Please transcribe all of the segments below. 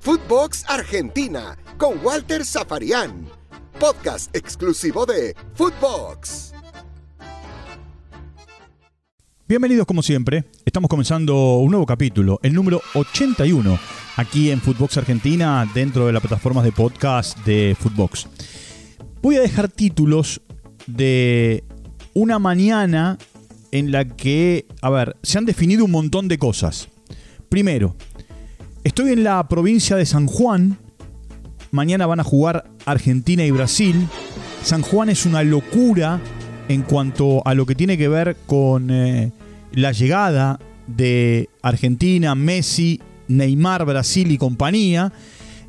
Footbox Argentina con Walter Zafarian. Podcast exclusivo de Footbox. Bienvenidos como siempre. Estamos comenzando un nuevo capítulo, el número 81, aquí en Footbox Argentina, dentro de las plataformas de podcast de Footbox. Voy a dejar títulos de una mañana en la que, a ver, se han definido un montón de cosas. Primero, estoy en la provincia de San Juan. Mañana van a jugar Argentina y Brasil. San Juan es una locura en cuanto a lo que tiene que ver con eh, la llegada de Argentina, Messi, Neymar, Brasil y compañía.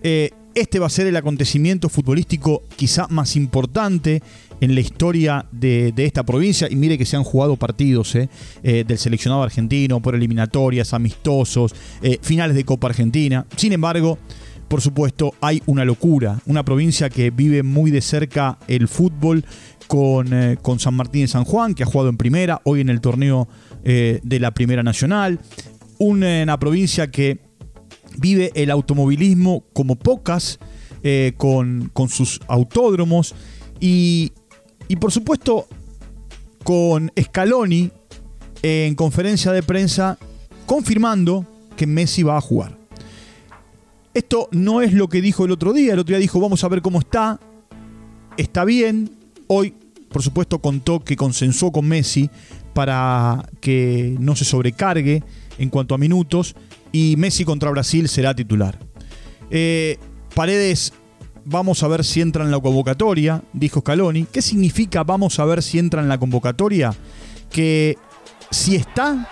Eh, este va a ser el acontecimiento futbolístico quizá más importante en la historia de, esta provincia. Y mire que se han jugado partidos eh, eh, del seleccionado argentino por eliminatorias, amistosos, eh, finales de Copa Argentina. Sin embargo, por supuesto, hay una locura. Una provincia que vive muy de cerca el fútbol con, con San Martín de San Juan, que ha jugado en primera, hoy en el torneo de la Primera Nacional. Una provincia que vive el automovilismo como pocas, con, con, sus autódromos y, y por supuesto, con Scaloni en conferencia de prensa confirmando que Messi va a jugar. Esto no es lo que dijo el otro día. El otro día dijo, vamos a ver cómo está. Está bien. Hoy, por supuesto, contó que consensuó con Messi para que no se sobrecargue en cuanto a minutos. Y Messi contra Brasil será titular. Eh, Paredes vamos a ver si entra en la convocatoria, dijo Scaloni. ¿Qué significa vamos a ver si entra en la convocatoria? Que si está,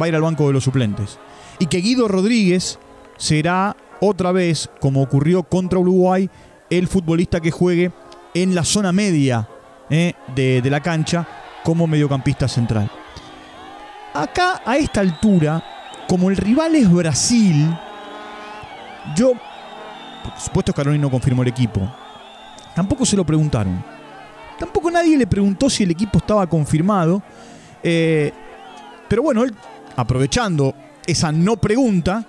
va a ir al banco de los suplentes. Y que Guido Rodríguez será otra vez, como ocurrió contra Uruguay, el futbolista que juegue en la zona media eh, de, de la cancha como mediocampista central. Acá, a esta altura, como el rival es Brasil, yo por supuesto Scaloni no confirmó el equipo. Tampoco se lo preguntaron. Tampoco nadie le preguntó si el equipo estaba confirmado. Eh, pero bueno, él, aprovechando esa no pregunta,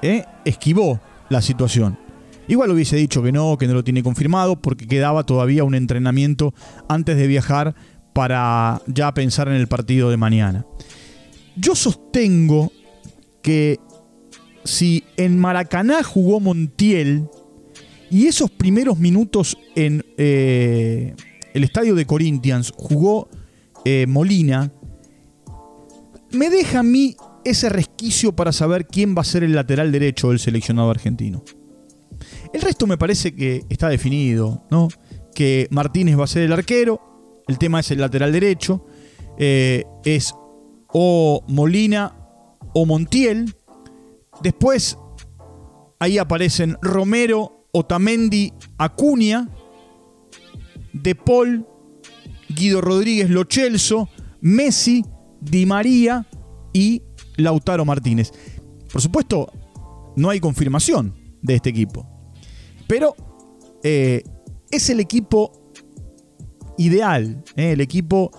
eh, esquivó la situación. Igual hubiese dicho que no, que no lo tiene confirmado, porque quedaba todavía un entrenamiento antes de viajar para ya pensar en el partido de mañana. Yo sostengo que si en Maracaná jugó Montiel y esos primeros minutos en eh, el estadio de Corinthians jugó eh, Molina, me deja a mí ese resquicio para saber quién va a ser el lateral derecho del seleccionado argentino. El resto me parece que está definido, ¿no? Que Martínez va a ser el arquero, el tema es el lateral derecho, eh, es o Molina o Montiel, Después, ahí aparecen Romero, Otamendi, Acuña, De Paul, Guido Rodríguez, Lochelso, Messi, Di María y Lautaro Martínez. Por supuesto, no hay confirmación de este equipo. Pero eh, es el equipo ideal, eh, el equipo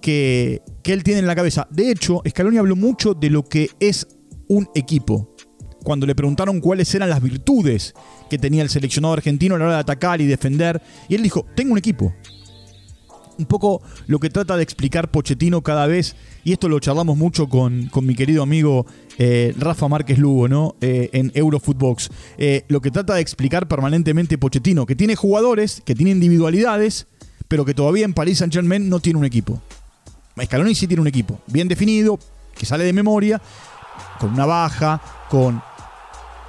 que, que, él tiene en la cabeza. De hecho, Scaloni habló mucho de lo que es un equipo cuando le preguntaron cuáles eran las virtudes que tenía el seleccionado argentino a la hora de atacar y defender. Y él dijo, tengo un equipo. Un poco lo que trata de explicar Pochettino cada vez, y esto lo charlamos mucho con, mi querido amigo eh, Rafa Márquez Lugo, ¿no? Eh, en Eurofootbox. Eh, lo que trata de explicar permanentemente Pochettino, que tiene jugadores, que tiene individualidades, pero que todavía en Paris Saint Germain no tiene un equipo. Scaloni sí tiene un equipo, bien definido, que sale de memoria, con una baja, con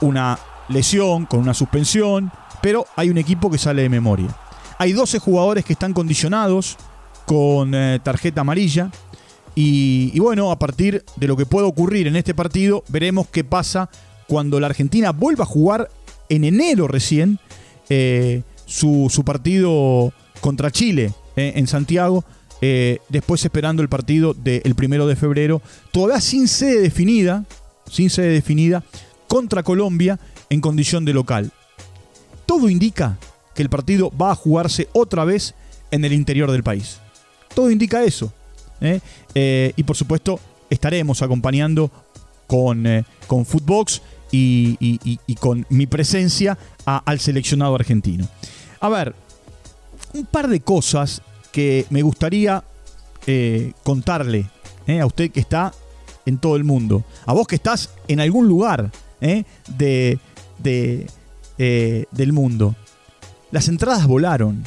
una lesión, con una suspensión, pero hay un equipo que sale de memoria. Hay 12 jugadores que están condicionados con eh, tarjeta amarilla. Y, bueno, a partir de lo que pueda ocurrir en este partido, veremos qué pasa cuando la Argentina vuelva a jugar en enero recién eh, su, partido contra Chile eh, en Santiago. Después esperando el partido del primero de febrero, todavía sin sede definida, sin sede definida, contra Colombia en condición de local. Todo indica que el partido va a jugarse otra vez en el interior del país. Todo indica eso. ¿eh? Eh, y por supuesto estaremos acompañando con, eh, con Footbox y, con mi presencia al seleccionado argentino. A ver, un par de cosas que me gustaría eh, contarle a usted que está en todo el mundo, a vos que estás en algún lugar de, del mundo. Las entradas volaron.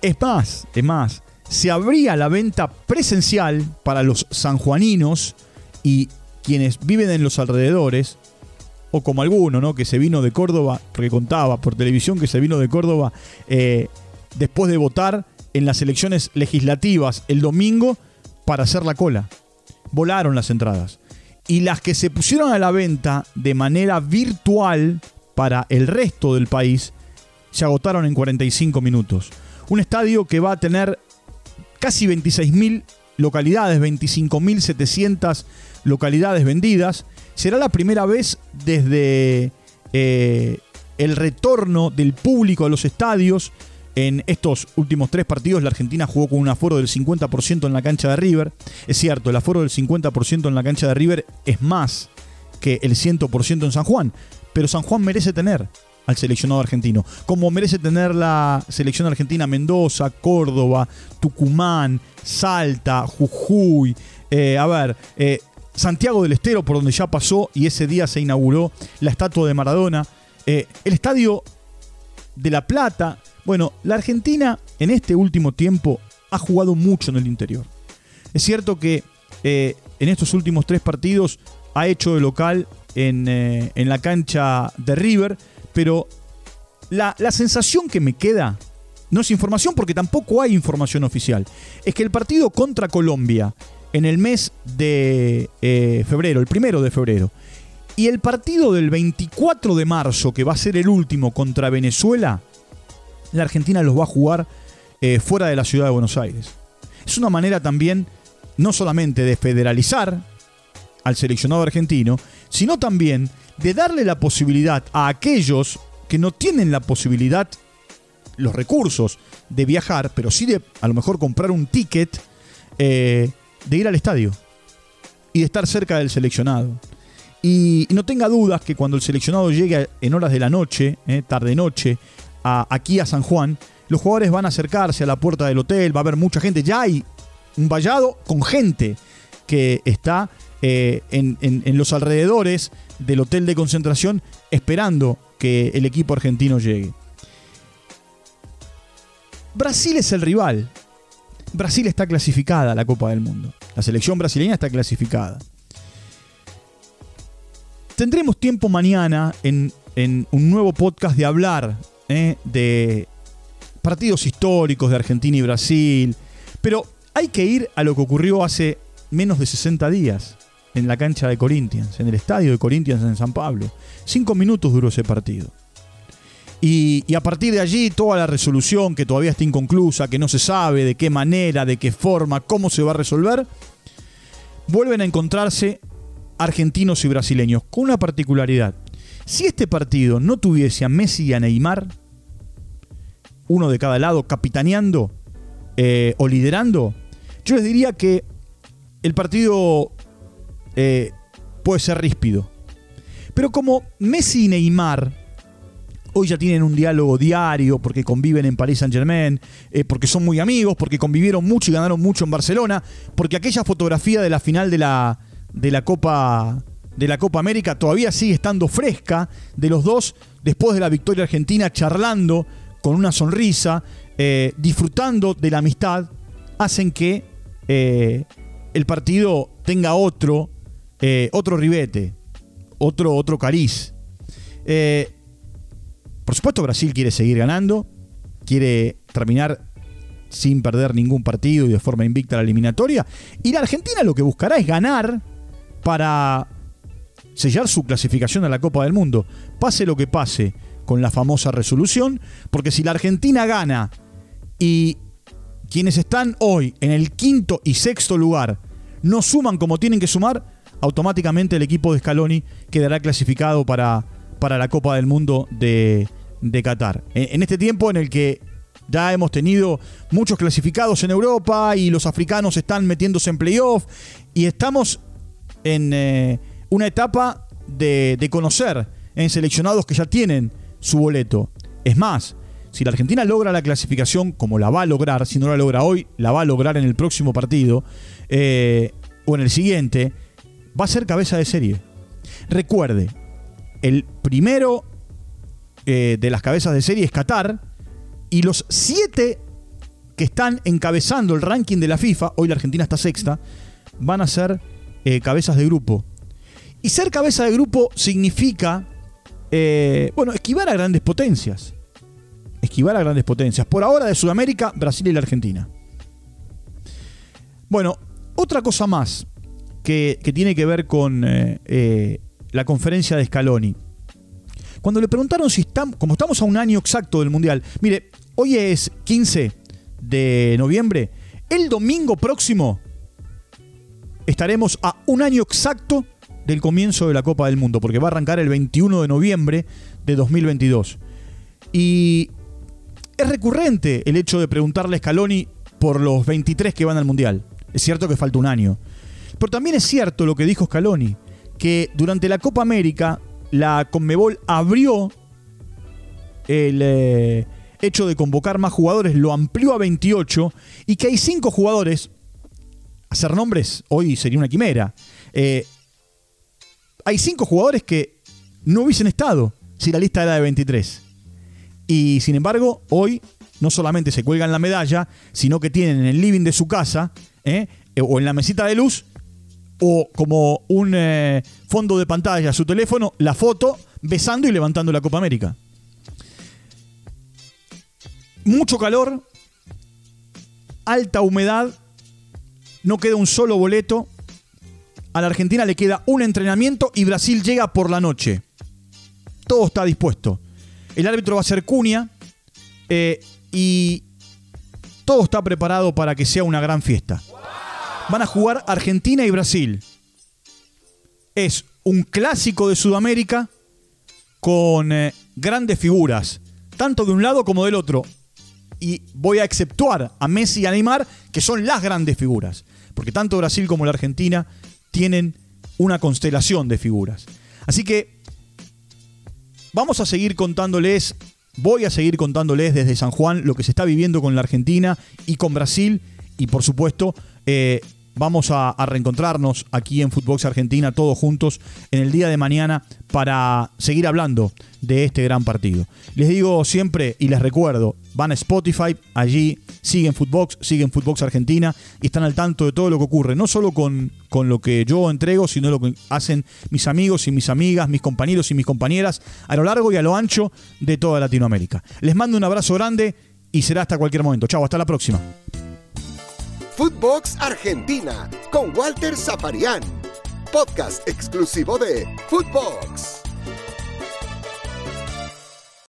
Es más, es más, se abría la venta presencial para los sanjuaninos y quienes viven en los alrededores, o como alguno, ¿no? Que se vino de Córdoba, porque contaba por televisión que se vino de Córdoba eh, después de votar en las elecciones legislativas el domingo para hacer la cola. Volaron las entradas. Y las que se pusieron a la venta de manera virtual para el resto del país se agotaron en 45 minutos. Un estadio que va a tener casi 26.000 localidades, 25.700 localidades vendidas. Será la primera vez desde eh, el retorno del público a los estadios. En estos últimos tres partidos la Argentina jugó con un aforo del 50% en la cancha de River. Es cierto, el aforo del 50% en la cancha de River es más que el 100% en San Juan. Pero San Juan merece tener al seleccionado argentino. Como merece tener la selección argentina Mendoza, Córdoba, Tucumán, Salta, Jujuy. Eh, a ver, eh, Santiago del Estero, por donde ya pasó y ese día se inauguró la estatua de Maradona. Eh, el estadio de La Plata. Bueno, la Argentina en este último tiempo ha jugado mucho en el interior. Es cierto que en estos últimos tres partidos ha hecho de local en, en la cancha de River pero la, sensación que me queda, no es información porque tampoco hay información oficial, es que el partido contra Colombia en el mes de eh, febrero, el primero de febrero, y el partido del 24 de marzo, que va a ser el último contra Venezuela, la Argentina los va a jugar eh, fuera de la ciudad de Buenos Aires. Es una manera también no solamente de federalizar al seleccionado argentino, sino también de darle la posibilidad a aquellos que no tienen la posibilidad, los recursos de viajar, pero sí de a lo mejor comprar un ticket, eh, de ir al estadio y de estar cerca del seleccionado. Y, no tenga dudas que cuando el seleccionado llegue en horas de la noche, eh, tarde-noche, aquí a San Juan, los jugadores van a acercarse a la puerta del hotel, va a haber mucha gente, ya hay un vallado con gente que está eh, en, los alrededores del hotel de concentración esperando que el equipo argentino llegue. Brasil es el rival. Brasil está clasificada a la Copa del Mundo. La selección brasileña está clasificada. Tendremos tiempo mañana en, un nuevo podcast de hablar eh, de partidos históricos de Argentina y Brasil. Pero hay que ir a lo que ocurrió hace menos de 60 días en la cancha de Corinthians, en el estadio de Corinthians en San Pablo. Cinco minutos duró ese partido. Y, a partir de allí toda la resolución que todavía está inconclusa, que no se sabe de qué manera, de qué forma, cómo se va a resolver, vuelven a encontrarse argentinos y brasileños, con una particularidad. Si este partido no tuviese a Messi y a Neymar, uno de cada lado, capitaneando eh, o liderando, yo les diría que el partido eh, puede ser ríspido. Pero como Messi y Neymar hoy ya tienen un diálogo diario porque conviven en París Saint Germain, eh, porque son muy amigos, porque convivieron mucho y ganaron mucho en Barcelona, porque aquella fotografía de la final de la, de la Copa de la Copa América todavía sigue estando fresca de los dos después de la victoria argentina charlando con una sonrisa, eh, disfrutando de la amistad, hacen que el partido tenga otro eh, otro ribete, otro, otro cariz. Eh, por supuesto, Brasil quiere seguir ganando, quiere terminar sin perder ningún partido y de forma invicta la eliminatoria. Y la Argentina lo que buscará es ganar para sellar su clasificación a la Copa del Mundo. Pase lo que pase con la famosa resolución, porque si la Argentina gana y quienes están hoy en el quinto y sexto lugar no suman como tienen que sumar, automáticamente el equipo de Scaloni quedará clasificado para, para la Copa del Mundo de, Qatar. En, este tiempo en el que ya hemos tenido muchos clasificados en Europa y los africanos están metiéndose en playoff y estamos en eh, una etapa de, conocer en seleccionados que ya tienen su boleto. Es más, si la Argentina logra la clasificación, como la va a lograr, si no la logra hoy, la va a lograr en el próximo partido eh, o en el siguiente, va a ser cabeza de serie. Recuerde, el primero eh, de las cabezas de serie es Qatar y los siete que están encabezando el ranking de la FIFA, hoy la Argentina está sexta, van a ser eh, cabezas de grupo. Y ser cabeza de grupo significa, bueno, esquivar a grandes potencias esquivar a grandes potencias. Por ahora de Sudamérica, Brasil y la Argentina. Bueno, otra cosa más que, tiene que ver con eh, eh, la conferencia de Scaloni. Cuando le preguntaron si estamos, como estamos a un año exacto del Mundial, mire, hoy es 15 de noviembre, el domingo próximo estaremos a un año exacto del comienzo de la Copa del Mundo, porque va a arrancar el 21 de noviembre de 2022. Y es recurrente el hecho de preguntarle a Scaloni por los 23 que van al Mundial. Es cierto que falta un año. Pero también es cierto lo que dijo Scaloni, que durante la Copa América la Conmebol abrió el eh, hecho de convocar más jugadores, lo amplió a 28 y que hay 5 jugadores, hacer nombres hoy sería una quimera, eh, hay 5 jugadores que no hubiesen estado si la lista era de 23. Y sin embargo, hoy no solamente se cuelgan la medalla, sino que tienen en el living de su casa, ¿eh? o en la mesita de luz, o como un eh, fondo de pantalla su teléfono, la foto besando y levantando la Copa América. Mucho calor, alta humedad, no queda un solo boleto. A la Argentina le queda un entrenamiento y Brasil llega por la noche. Todo está dispuesto. El árbitro va a ser Cunha eh, y todo está preparado para que sea una gran fiesta. Van a jugar Argentina y Brasil. Es un clásico de Sudamérica con eh, grandes figuras, tanto de un lado como del otro. Y voy a exceptuar a Messi y a Neymar, que son las grandes figuras. Porque tanto Brasil como la Argentina tienen una constelación de figuras. Así que Vamos a seguir contándoles, voy a seguir contándoles desde San Juan lo que se está viviendo con la Argentina y con Brasil y por supuesto eh, vamos a, reencontrarnos aquí en Footbox Argentina todos juntos en el día de mañana para seguir hablando de este gran partido. Les digo siempre y les recuerdo, van a Spotify, allí siguen Footbox, siguen Footbox Argentina y están al tanto de todo lo que ocurre, no solo con, con lo que yo entrego, sino lo que hacen mis amigos y mis amigas, mis compañeros y mis compañeras a lo largo y a lo ancho de toda Latinoamérica. Les mando un abrazo grande y será hasta cualquier momento. Chao, hasta la próxima. Footbox Argentina con Walter Zaparián, podcast exclusivo de Footbox.